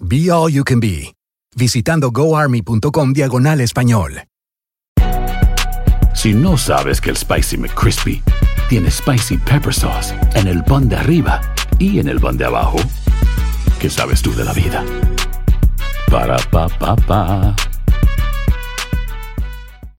Be All You Can Be, visitando goarmy.com diagonal español. Si no sabes que el Spicy McCrispy tiene Spicy Pepper Sauce en el pan de arriba y en el pan de abajo, ¿qué sabes tú de la vida? Para, pa, pa, pa.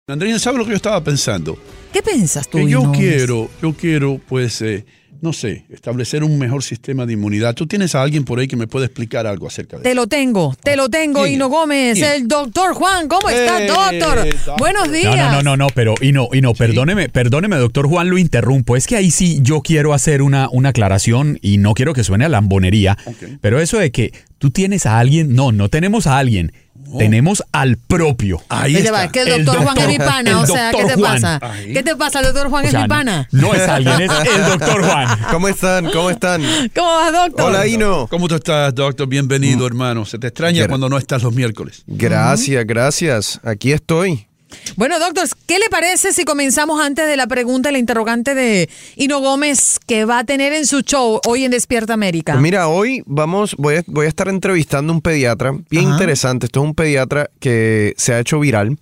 Andrina, ¿sabes lo que yo estaba pensando? ¿Qué piensas tú? Que yo quiero, yo quiero, pues, eh, no sé, establecer un mejor sistema de inmunidad. ¿Tú tienes a alguien por ahí que me pueda explicar algo acerca de Te lo tengo, te lo tengo. Hino Gómez, ¿Quién? el doctor Juan. ¿Cómo está, Eh, doctor? doctor. Buenos No, días. no, no, no, no, pero y no, y no, perdóneme, perdóneme, doctor Juan, lo interrumpo. Es que ahí sí yo quiero hacer una, una aclaración y no quiero que suene a lambonería, pero eso de que tú tienes a alguien, no, no tenemos a alguien, tenemos al propio. Ahí va, que el doctor Juan es mi pana, el o sea, ¿qué te Juan. pasa? Ahí. ¿Qué te pasa? El doctor Juan O es sea, mi pana. No es alguien, es el doctor Juan. ¿Cómo están? ¿Cómo están? ¿Cómo vas, doctor? Hola, Ino. ¿Cómo tú estás, doctor? Bienvenido, hermano. Se te extraña Gra- cuando no estás los miércoles. Gracias, gracias. Aquí estoy. Bueno, doctor, ¿qué le parece si comenzamos antes de la pregunta, la interrogante de Hino Gómez que va a tener en su show hoy en Despierta América? Pues mira, hoy vamos, voy a, voy a estar entrevistando a un pediatra bien Ajá. interesante. Esto es un pediatra que se ha hecho viral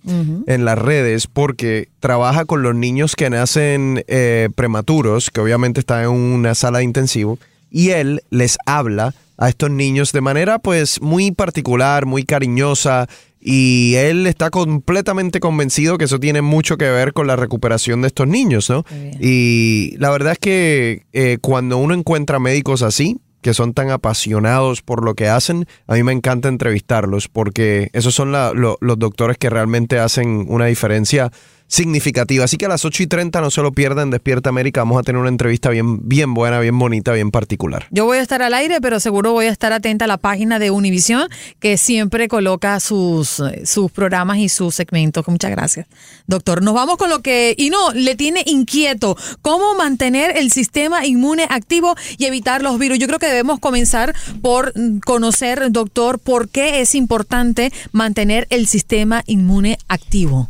en las redes porque trabaja con los niños que nacen eh, prematuros, que obviamente están en una sala de intensivo, y él les habla a estos niños de manera pues muy particular, muy cariñosa. Y él está completamente convencido que eso tiene mucho que ver con la recuperación de estos niños, ¿no? Y la verdad es que eh, cuando uno encuentra médicos así, que son tan apasionados por lo que hacen, a mí me encanta entrevistarlos porque esos son la- lo- los doctores que realmente hacen una diferencia significativa. Así que a las 8 y 30 no se lo pierdan, Despierta América, vamos a tener una entrevista bien, bien buena, bien bonita, bien particular. Yo voy a estar al aire, pero seguro voy a estar atenta a la página de Univision, que siempre coloca sus, sus programas y sus segmentos. Muchas gracias, doctor. Nos vamos con lo que, y no, le tiene inquieto, cómo mantener el sistema inmune activo y evitar los virus. Yo creo que debemos comenzar por conocer, doctor, por qué es importante mantener el sistema inmune activo.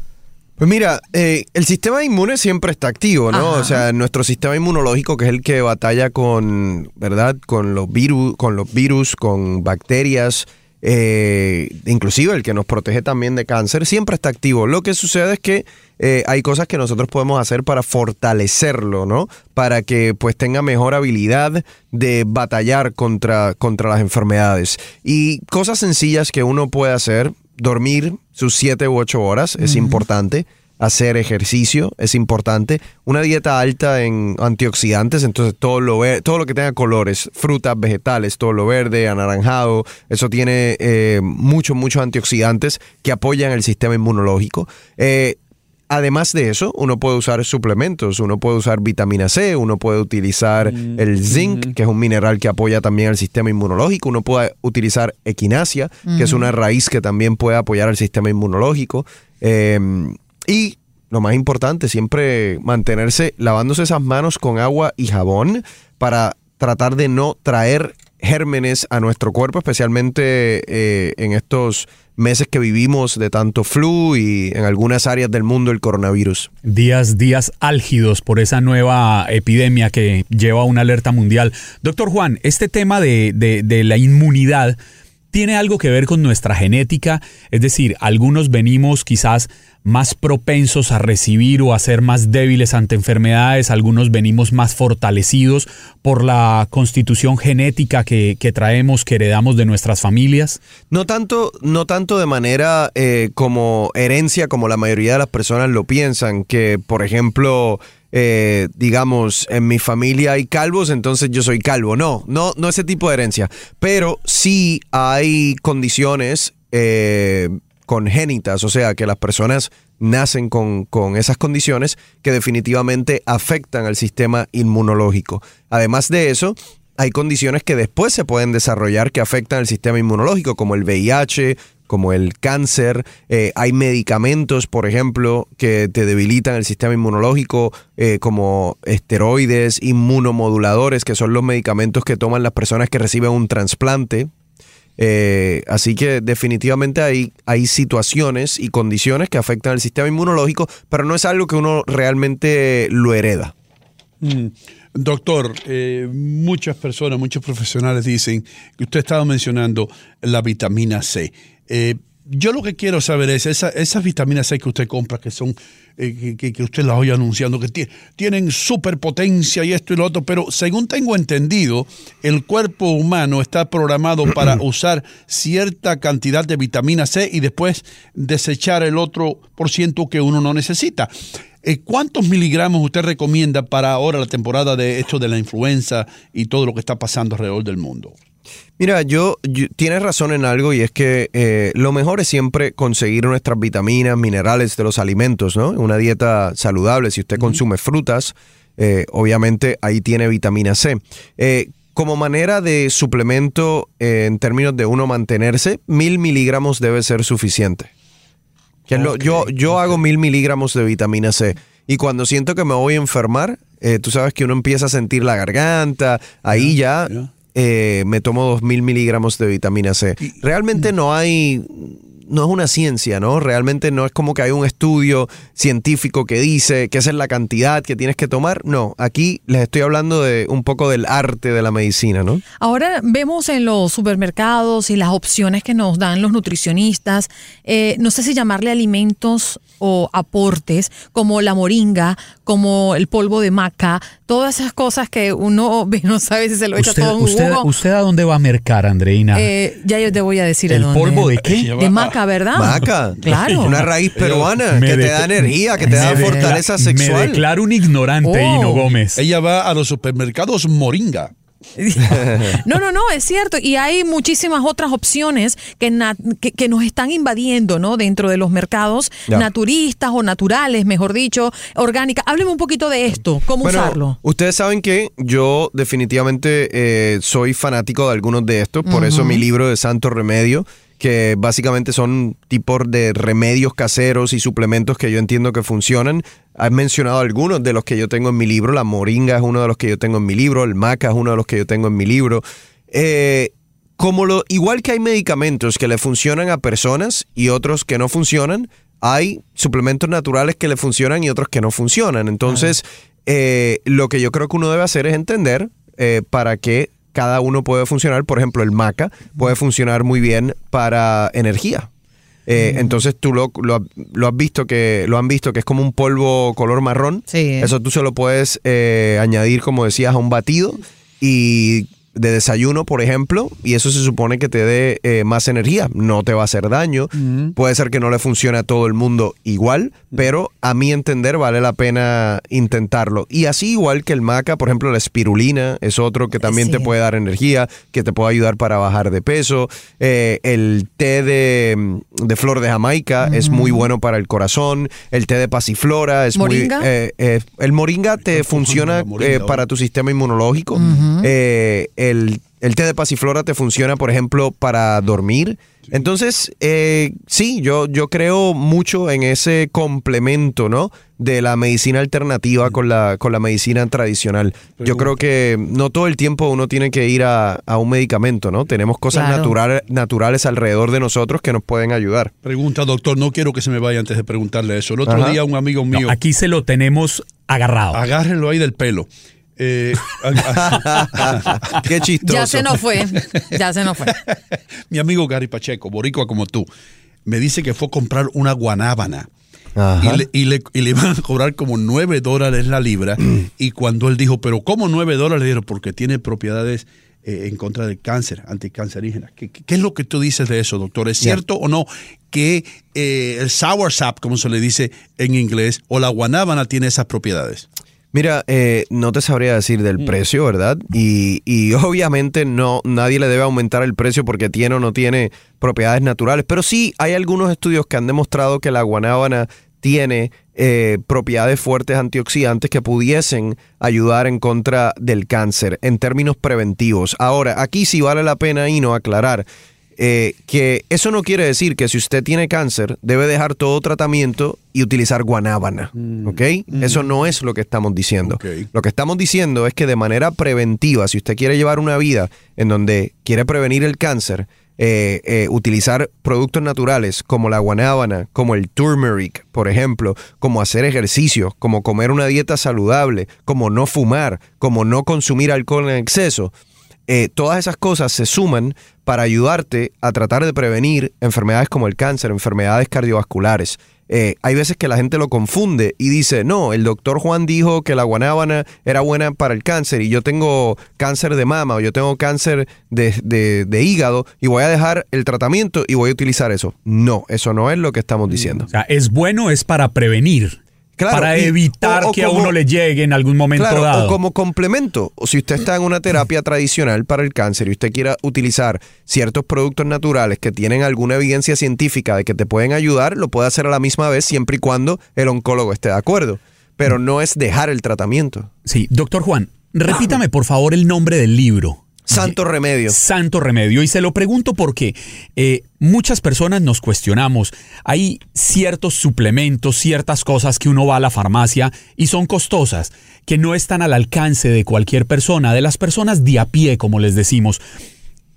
Pues mira, eh, el sistema inmune siempre está activo, ¿no? Ajá. O sea, nuestro sistema inmunológico, que es el que batalla con, ¿verdad? Con los virus, con los virus, con bacterias, eh, inclusive el que nos protege también de cáncer, siempre está activo. Lo que sucede es que eh, hay cosas que nosotros podemos hacer para fortalecerlo, ¿no? Para que pues tenga mejor habilidad de batallar contra, contra las enfermedades. Y cosas sencillas que uno puede hacer, dormir sus 7 u 8 horas es importante. Hacer ejercicio es importante. Una dieta alta en antioxidantes, entonces todo lo, todo lo que tenga colores, frutas, vegetales, todo lo verde, anaranjado, eso tiene eh, muchos, muchos antioxidantes que apoyan el sistema inmunológico. Eh, Además de eso, uno puede usar suplementos, uno puede usar vitamina C, uno puede utilizar el zinc, que es un mineral que apoya también al sistema inmunológico, uno puede utilizar equinacia, que es una raíz que también puede apoyar al sistema inmunológico. Eh, y lo más importante, siempre mantenerse lavándose esas manos con agua y jabón para tratar de no traer gérmenes a nuestro cuerpo, especialmente eh, en estos meses que vivimos de tanto flu y en algunas áreas del mundo el coronavirus. Días, días álgidos por esa nueva epidemia que lleva a una alerta mundial. Doctor Juan, este tema de, de- de la inmunidad tiene algo que ver con nuestra genética, es decir, algunos venimos quizás más propensos a recibir o a ser más débiles ante enfermedades, algunos venimos más fortalecidos por la constitución genética que, que traemos, que heredamos de nuestras familias. No tanto, no tanto de manera eh, como herencia, como la mayoría de las personas lo piensan, que por ejemplo, eh, digamos, en mi familia hay calvos, entonces yo soy calvo. No, no, no ese tipo de herencia. Pero sí hay condiciones eh, congénitas, o sea, que las personas nacen con, con esas condiciones que definitivamente afectan al sistema inmunológico. Además de eso, hay condiciones que después se pueden desarrollar que afectan al sistema inmunológico, como el VIH, como el cáncer. Eh, hay medicamentos, por ejemplo, que te debilitan el sistema inmunológico, eh, como esteroides, inmunomoduladores, que son los medicamentos que toman las personas que reciben un trasplante. Eh, así que definitivamente hay, hay situaciones y condiciones que afectan al sistema inmunológico, pero no es algo que uno realmente lo hereda. Mm. Doctor, eh, muchas personas, muchos profesionales dicen que usted estaba mencionando la vitamina C. Eh, yo lo que quiero saber es esa- esas vitaminas C que usted compra, que son, eh, que, que- usted las oye anunciando, que tie- tienen superpotencia y esto y lo otro, pero según tengo entendido, el cuerpo humano está programado para usar cierta cantidad de vitamina C y después desechar el otro por ciento que uno no necesita. Eh, ¿Cuántos miligramos usted recomienda para ahora la temporada de esto de la influenza y todo lo que está pasando alrededor del mundo? Mira, yo, yo- tienes razón en algo y es que eh, lo mejor es siempre conseguir nuestras vitaminas, minerales de los alimentos, ¿no? Una dieta saludable. Si usted consume frutas, eh, obviamente ahí tiene vitamina C. Eh, como manera de suplemento en términos de uno mantenerse, mil miligramos debe ser suficiente. Que es lo- yo yo hago mil miligramos de vitamina C. Y cuando siento que me voy a enfermar, eh, tú sabes que uno empieza a sentir la garganta, ahí ya eh, me tomo dos mil miligramos de vitamina C. Realmente no hay, no es una ciencia, ¿no? Realmente no es como que hay un estudio científico que dice que esa es la cantidad que tienes que tomar. No, aquí les estoy hablando de un poco del arte de la medicina, ¿no? Ahora vemos en los supermercados y las opciones que nos dan los nutricionistas, eh, no sé si llamarle alimentos o aportes, como la moringa, como el polvo de maca, todas esas cosas que uno no sabe si se lo echa ¿Usted, todo un usted, jugo. ¿Usted a dónde va a mercar, Andreina? Eh, ya yo te voy a decir ¿El a dónde. polvo de qué? De maca, ¿verdad? Maca. Claro. Una raíz peruana Me que te da energía, que te da me fortaleza Me sexual. declaro un ignorante, Oh. Hino Gómez. Ella va a los supermercados Moringa. No, no, no, es cierto. Y hay muchísimas otras opciones que, na- que, que nos están invadiendo, ¿no? Dentro de los mercados Ya. naturistas o naturales, mejor dicho, orgánicas. Hábleme un poquito de esto, cómo Bueno, usarlo. Ustedes saben que yo definitivamente eh, soy fanático de algunos de estos, por eso mi libro de Santo Remedio, que básicamente son tipos de remedios caseros y suplementos que yo entiendo que funcionan. Has mencionado algunos de los que yo tengo en mi libro, la moringa es uno de los que yo tengo en mi libro, el maca es uno de los que yo tengo en mi libro. Eh, como lo, igual que hay medicamentos que le funcionan a personas y otros que no funcionan, hay suplementos naturales que le funcionan y otros que no funcionan. Entonces, eh, lo que yo creo que uno debe hacer es entender eh, para qué cada uno puede funcionar. Por ejemplo, el maca puede funcionar muy bien para energía. Eh, Entonces tú lo, lo- lo has visto que lo han visto que es como un polvo color marrón. Eso tú se lo puedes eh, añadir, como decías, a un batido y de desayuno, por ejemplo, y eso se supone que te dé eh, más energía. No te va a hacer daño. Puede ser que no le funcione a todo el mundo igual, pero a mi entender vale la pena intentarlo. Y así igual que el maca, por ejemplo, la espirulina es otro que también te puede dar energía, que te puede ayudar para bajar de peso. Eh, el té de, de flor de Jamaica es muy bueno para el corazón. El té de pasiflora es ¿Moringa? muy... eh, eh, el moringa te funciona eh, para tu sistema inmunológico. Eh, el, el té de pasiflora te funciona, por ejemplo, para dormir. Entonces, eh, sí, yo, yo creo mucho en ese complemento, ¿no? De la medicina alternativa con la, con la medicina tradicional. Yo creo que no todo el tiempo uno tiene que ir a, a un medicamento, ¿no? Tenemos cosas Claro. natural- naturales alrededor de nosotros que nos pueden ayudar. Pregunta, doctor, no quiero que se me vaya antes de preguntarle eso. El otro Ajá. día un amigo mío... aquí se lo tenemos agarrado. Agárrenlo ahí del pelo. Eh, Qué chistoso. Ya se nos fue. Ya se nos fue. Mi amigo Gary Pacheco, boricua como tú, me dice que fue a comprar una guanábana. Y le, y, le, y le iban a cobrar como 9 dólares la libra. y cuando él dijo, pero ¿cómo 9 dólares? Le dijeron, porque tiene propiedades eh, en contra del cáncer, anticancerígenas. ¿Qué, es lo que tú dices de eso, doctor? ¿Es cierto o no que eh, el sour sap, como se le dice en inglés, o la guanábana tiene esas propiedades? Mira, eh, no te sabría decir del Mm. precio, ¿verdad? Y, y obviamente no, nadie le debe aumentar el precio porque tiene o no tiene propiedades naturales. Pero sí hay algunos estudios que han demostrado que la guanábana tiene eh, propiedades fuertes antioxidantes que pudiesen ayudar en contra del cáncer en términos preventivos. Ahora, aquí sí vale la pena y no aclarar eh, que eso no quiere decir que si usted tiene cáncer debe dejar todo tratamiento y utilizar guanábana, ¿ok? Eso no es lo que estamos diciendo. Lo que estamos diciendo es que de manera preventiva, si usted quiere llevar una vida en donde quiere prevenir el cáncer, eh, eh, utilizar productos naturales como la guanábana, como el turmeric, por ejemplo, como hacer ejercicio, como comer una dieta saludable, como no fumar, como no consumir alcohol en exceso, eh, todas esas cosas se suman para ayudarte a tratar de prevenir enfermedades como el cáncer, enfermedades cardiovasculares. Eh, hay veces que la gente lo confunde y dice, no, el doctor Juan dijo que la guanábana era buena para el cáncer y yo tengo cáncer de mama o yo tengo cáncer de, de- de hígado y voy a dejar el tratamiento y voy a utilizar eso. No, eso no es lo que estamos diciendo. O sea, es bueno, es para prevenir. Claro, para y- evitar o- o que a uno le llegue en algún momento Claro, dado. o como complemento. O si usted está en una terapia tradicional para el cáncer y usted quiera utilizar ciertos productos naturales que tienen alguna evidencia científica de que te pueden ayudar, lo puede hacer a la misma vez siempre y cuando el oncólogo esté de acuerdo. Pero no es dejar el tratamiento. Sí, doctor Juan, repítame por favor el nombre del libro. Santo Remedio. Santo Remedio. Y se lo pregunto porque eh, muchas personas nos cuestionamos. Hay ciertos suplementos, ciertas cosas que uno va a la farmacia y son costosas, que no están al alcance de cualquier persona, de las personas de a pie, como les decimos.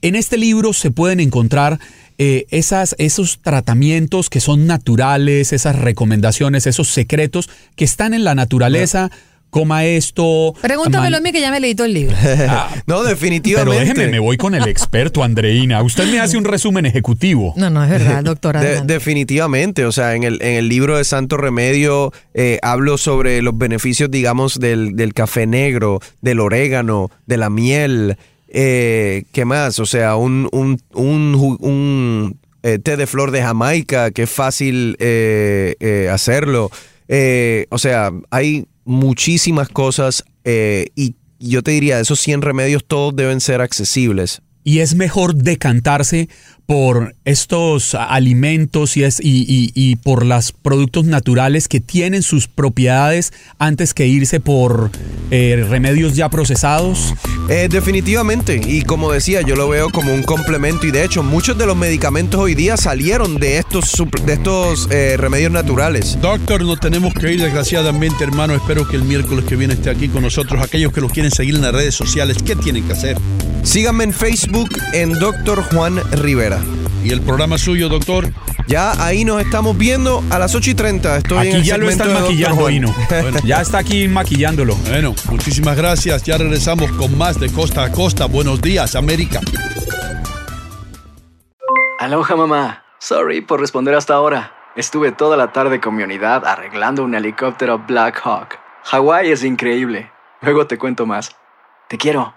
En este libro se pueden encontrar eh, esas, esos tratamientos que son naturales, esas recomendaciones, esos secretos que están en la naturaleza. Coma esto. Pregúntamelo a mí que ya me leí todo el libro. no, Pero definitivamente. déjeme, me voy con el experto, Andreina. Usted me hace un resumen ejecutivo. No, no, es verdad, doctora. De- definitivamente, o sea, en el, en el libro de Santo Remedio eh, hablo sobre los beneficios, digamos, del, del café negro, del orégano, de la miel, eh, ¿qué más? O sea, un, un, un, eh, té de flor de Jamaica, que es fácil eh, eh, hacerlo. Eh, o sea, hay muchísimas cosas eh, y yo te diría, esos 100 remedios todos deben ser accesibles. Y es mejor decantarse por estos alimentos y, es, y, y- y por los productos naturales que tienen sus propiedades antes que irse por eh, remedios ya procesados. Eh, definitivamente, y como decía, yo lo veo como un complemento y de hecho muchos de los medicamentos hoy día salieron de estos, de estos eh, remedios naturales. Doctor, nos tenemos que ir desgraciadamente, hermano. Espero que el miércoles que viene esté aquí con nosotros. Aquellos que lo quieren seguir en las redes sociales, ¿qué tienen que hacer? Síganme en Facebook en Dr. Juan Rivera. ¿Y el programa suyo, doctor? Ya ahí nos estamos viendo a las 8 y 30. Estoy en Aquí el ya lo están maquillando, Juan. Hino. Ya está aquí maquillándolo. Bueno, muchísimas gracias. Ya regresamos con más de Costa a Costa. Buenos días, América. Aloha mamá. Sorry por responder hasta ahora. Estuve toda la tarde con mi unidad arreglando un helicóptero Black Hawk. Hawái es increíble. Luego te cuento más. Te quiero.